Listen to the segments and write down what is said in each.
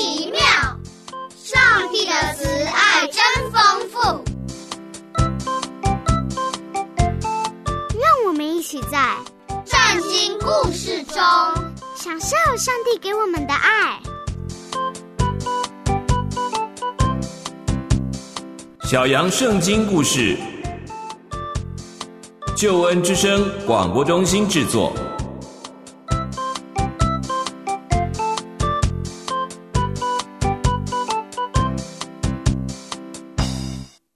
奇妙，上帝的慈爱真丰富。让我们一起在圣经故事中享受上帝给我们的爱。小羊圣经故事，救恩之声广播中心制作。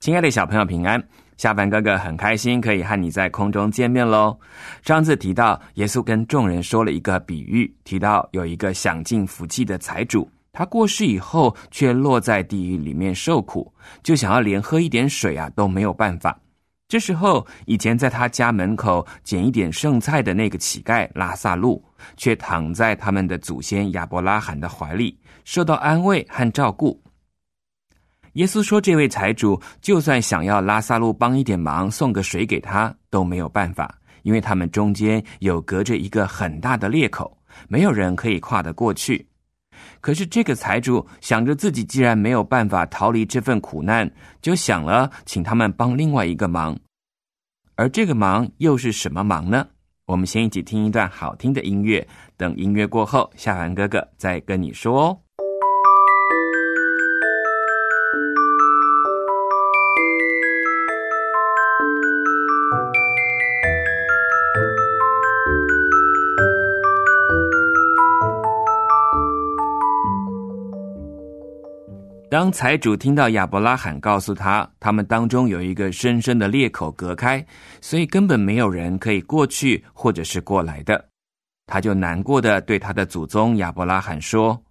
亲爱的小朋友，平安！下凡哥哥很开心可以和你在空中见面喽。上次提到耶稣跟众人说了一个比喻，提到有一个享尽福气的财主。他过世以后，却落在地狱里面受苦，就想要连喝一点水啊都没有办法。这时候，以前在他家门口捡一点剩菜的那个乞丐拉萨路，却躺在他们的祖先亚伯拉罕的怀里，受到安慰和照顾。耶稣说：“这位财主就算想要拉萨路帮一点忙，送个水给他都没有办法，因为他们中间有隔着一个很大的裂口，没有人可以跨得过去。”可是这个财主想着自己既然没有办法逃离这份苦难，就想了请他们帮另外一个忙，而这个忙又是什么忙呢？我们先一起听一段好听的音乐，等音乐过后，夏凡哥哥再跟你说哦。当财主听到亚伯拉罕告诉他，他们当中有一个深深的裂口隔开，所以根本没有人可以过去或者是过来的，他就难过的对他的祖宗亚伯拉罕说。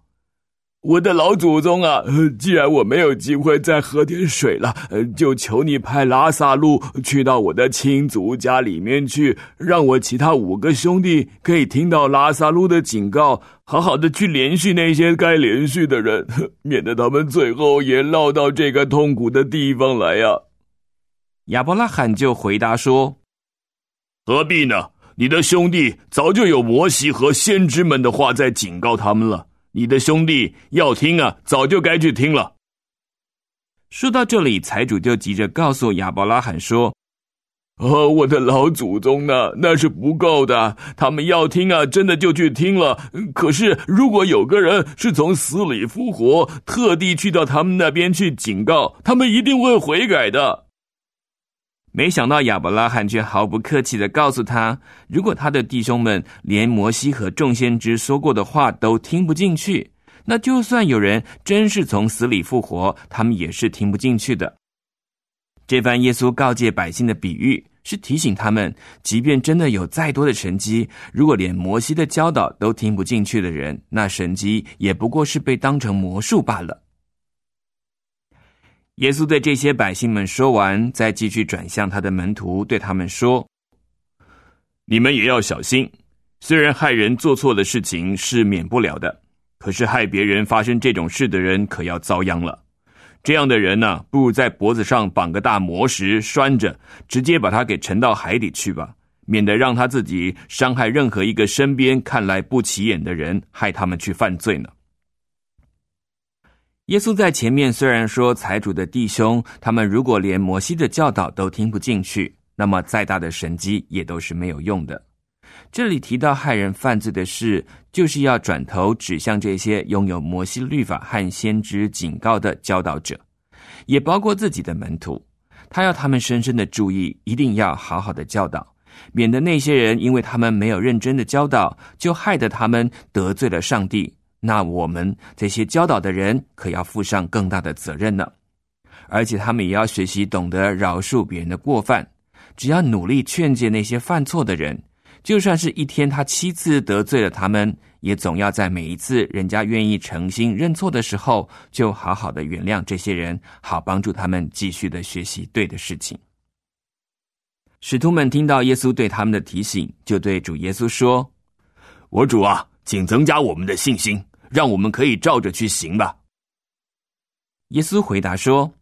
我的老祖宗啊，既然我没有机会再喝点水了，就求你派拉萨路去到我的亲族家里面去，让我其他五个兄弟可以听到拉萨路的警告，好好的去联系那些该连续的人，免得他们最后也落到这个痛苦的地方来呀。亚伯拉罕就回答说：“何必呢？你的兄弟早就有摩西和先知们的话在警告他们了。”你的兄弟要听啊，早就该去听了。说到这里，财主就急着告诉亚伯拉罕说：“哦，我的老祖宗呢？那是不够的。他们要听啊，真的就去听了。可是，如果有个人是从死里复活，特地去到他们那边去警告，他们一定会悔改的。”没想到亚伯拉罕却毫不客气的告诉他：“如果他的弟兄们连摩西和众先知说过的话都听不进去，那就算有人真是从死里复活，他们也是听不进去的。”这番耶稣告诫百姓的比喻，是提醒他们，即便真的有再多的神迹，如果连摩西的教导都听不进去的人，那神迹也不过是被当成魔术罢了。耶稣对这些百姓们说完，再继续转向他的门徒，对他们说：“你们也要小心。虽然害人做错的事情是免不了的，可是害别人发生这种事的人可要遭殃了。这样的人呢，不如在脖子上绑个大磨石拴着，直接把他给沉到海底去吧，免得让他自己伤害任何一个身边看来不起眼的人，害他们去犯罪呢。”耶稣在前面虽然说财主的弟兄，他们如果连摩西的教导都听不进去，那么再大的神迹也都是没有用的。这里提到害人犯罪的事，就是要转头指向这些拥有摩西律法和先知警告的教导者，也包括自己的门徒。他要他们深深的注意，一定要好好的教导，免得那些人因为他们没有认真的教导，就害得他们得罪了上帝。那我们这些教导的人可要负上更大的责任呢，而且他们也要学习懂得饶恕别人的过犯。只要努力劝诫那些犯错的人，就算是一天他七次得罪了他们，也总要在每一次人家愿意诚心认错的时候，就好好的原谅这些人，好帮助他们继续的学习对的事情。使徒们听到耶稣对他们的提醒，就对主耶稣说：“我主啊，请增加我们的信心。”让我们可以照着去行吧。耶稣回答说：“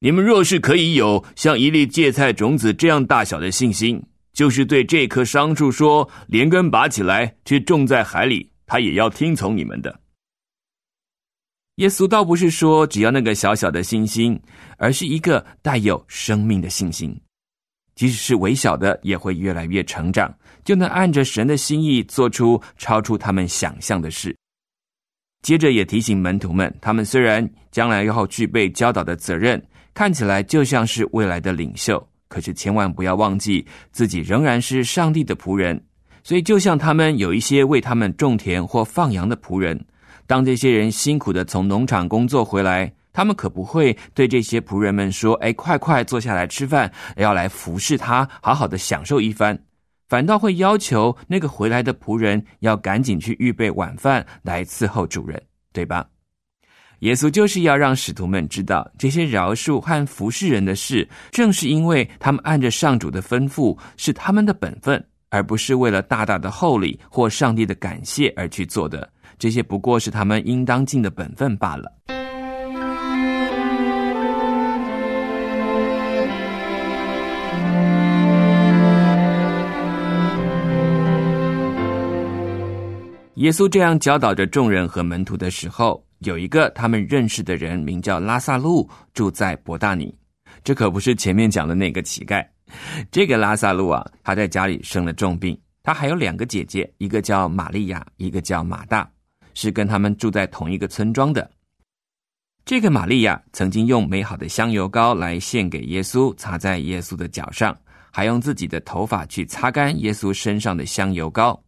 你们若是可以有像一粒芥菜种子这样大小的信心，就是对这棵桑树说，连根拔起来，去种在海里，它也要听从你们的。”耶稣倒不是说只要那个小小的信心，而是一个带有生命的信心。即使是微小的，也会越来越成长，就能按着神的心意做出超出他们想象的事。接着也提醒门徒们，他们虽然将来要具备教导的责任，看起来就像是未来的领袖，可是千万不要忘记自己仍然是上帝的仆人。所以，就像他们有一些为他们种田或放羊的仆人，当这些人辛苦的从农场工作回来。他们可不会对这些仆人们说：“哎，快快坐下来吃饭，要来服侍他，好好的享受一番。”反倒会要求那个回来的仆人要赶紧去预备晚饭来伺候主人，对吧？耶稣就是要让使徒们知道，这些饶恕和服侍人的事，正是因为他们按着上主的吩咐，是他们的本分，而不是为了大大的厚礼或上帝的感谢而去做的。这些不过是他们应当尽的本分罢了。耶稣这样教导着众人和门徒的时候，有一个他们认识的人，名叫拉萨路，住在伯大尼。这可不是前面讲的那个乞丐。这个拉萨路啊，他在家里生了重病。他还有两个姐姐，一个叫玛利亚，一个叫马大，是跟他们住在同一个村庄的。这个玛利亚曾经用美好的香油膏来献给耶稣，擦在耶稣的脚上，还用自己的头发去擦干耶稣身上的香油膏。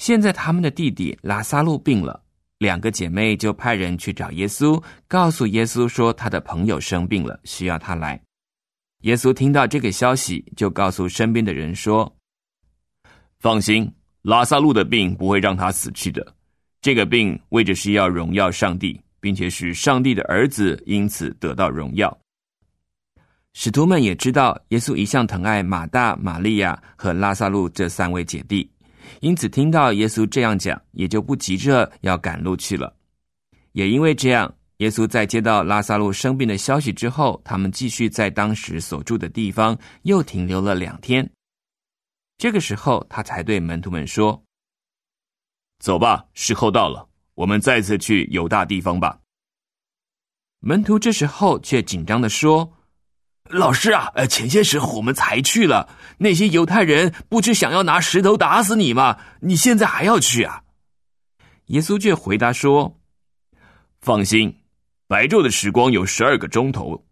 现在他们的弟弟拉萨路病了，两个姐妹就派人去找耶稣，告诉耶稣说他的朋友生病了，需要他来。耶稣听到这个消息，就告诉身边的人说：“放心，拉萨路的病不会让他死去的。这个病为着是要荣耀上帝，并且使上帝的儿子因此得到荣耀。”使徒们也知道，耶稣一向疼爱马大、玛利亚和拉萨路这三位姐弟。因此，听到耶稣这样讲，也就不急着要赶路去了。也因为这样，耶稣在接到拉萨路生病的消息之后，他们继续在当时所住的地方又停留了两天。这个时候，他才对门徒们说：“走吧，时候到了，我们再次去犹大地方吧。”门徒这时候却紧张的说。老师啊，呃，前些时候我们才去了，那些犹太人不是想要拿石头打死你吗？你现在还要去啊？耶稣却回答说：“放心，白昼的时光有十二个钟头，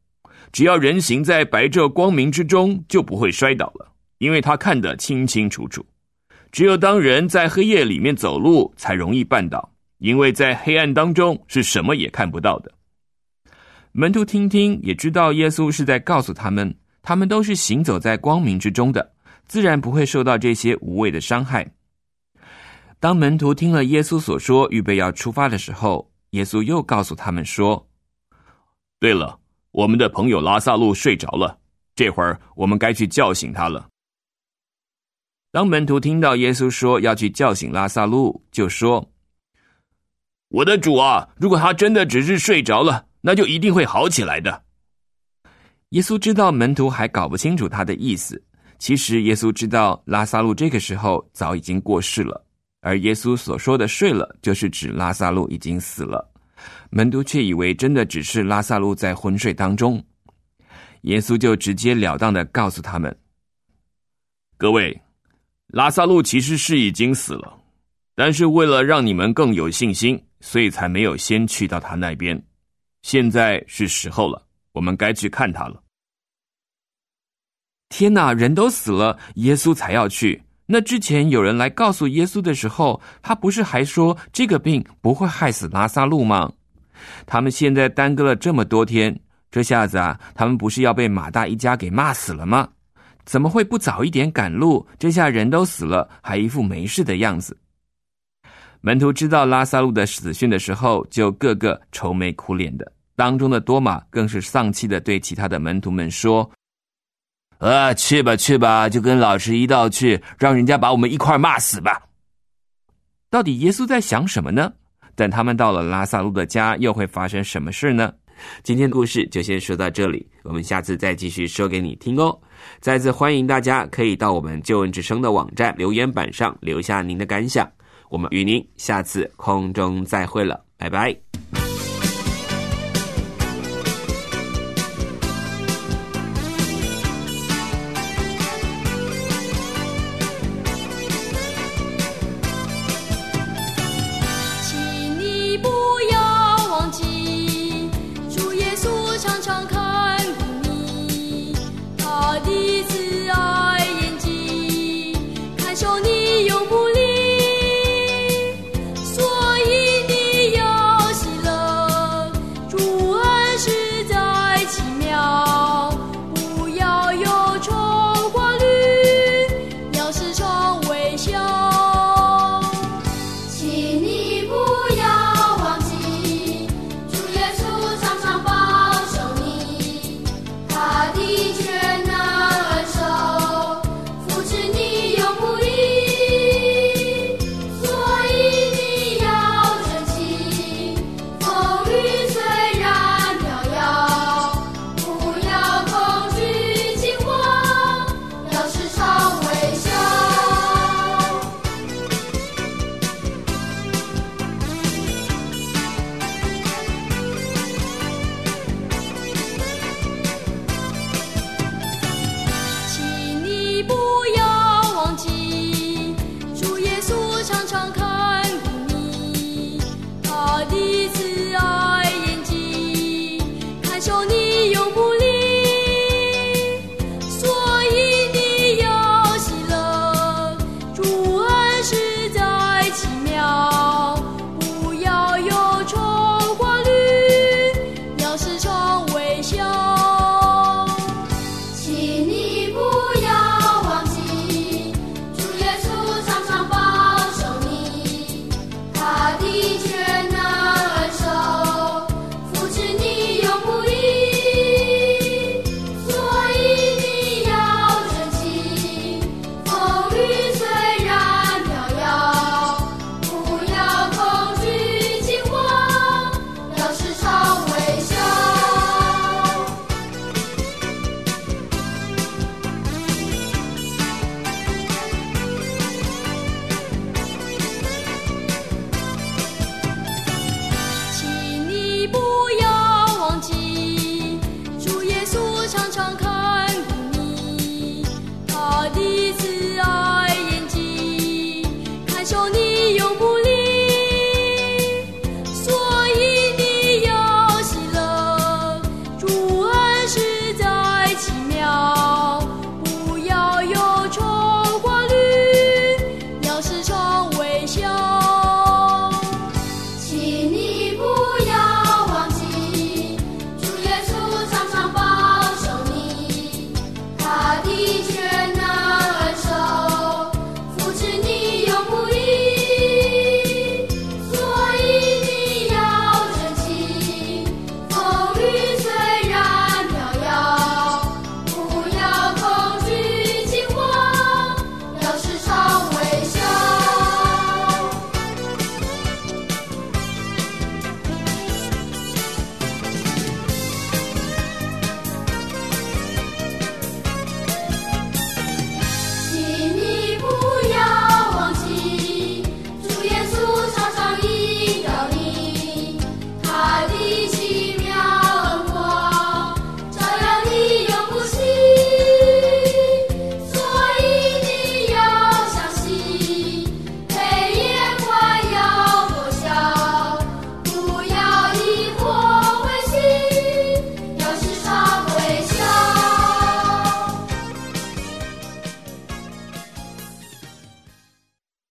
只要人行在白昼光明之中，就不会摔倒了，因为他看得清清楚楚。只有当人在黑夜里面走路，才容易绊倒，因为在黑暗当中是什么也看不到的。”门徒听听，也知道耶稣是在告诉他们，他们都是行走在光明之中的，自然不会受到这些无谓的伤害。当门徒听了耶稣所说，预备要出发的时候，耶稣又告诉他们说：“对了，我们的朋友拉萨路睡着了，这会儿我们该去叫醒他了。”当门徒听到耶稣说要去叫醒拉萨路，就说：“我的主啊，如果他真的只是睡着了。”那就一定会好起来的。耶稣知道门徒还搞不清楚他的意思。其实耶稣知道拉萨路这个时候早已经过世了，而耶稣所说的“睡了”就是指拉萨路已经死了。门徒却以为真的只是拉萨路在昏睡当中。耶稣就直截了当的告诉他们：“各位，拉萨路其实是已经死了，但是为了让你们更有信心，所以才没有先去到他那边。”现在是时候了，我们该去看他了。天哪，人都死了，耶稣才要去。那之前有人来告诉耶稣的时候，他不是还说这个病不会害死拉萨路吗？他们现在耽搁了这么多天，这下子啊，他们不是要被马大一家给骂死了吗？怎么会不早一点赶路？这下人都死了，还一副没事的样子。门徒知道拉萨路的死讯的时候，就个个愁眉苦脸的。当中的多马更是丧气的对其他的门徒们说：“啊，去吧去吧，就跟老师一道去，让人家把我们一块骂死吧。”到底耶稣在想什么呢？等他们到了拉萨路的家，又会发生什么事呢？今天故事就先说到这里，我们下次再继续说给你听哦。再次欢迎大家可以到我们救恩之声的网站留言板上留下您的感想。我们与您下次空中再会了，拜拜。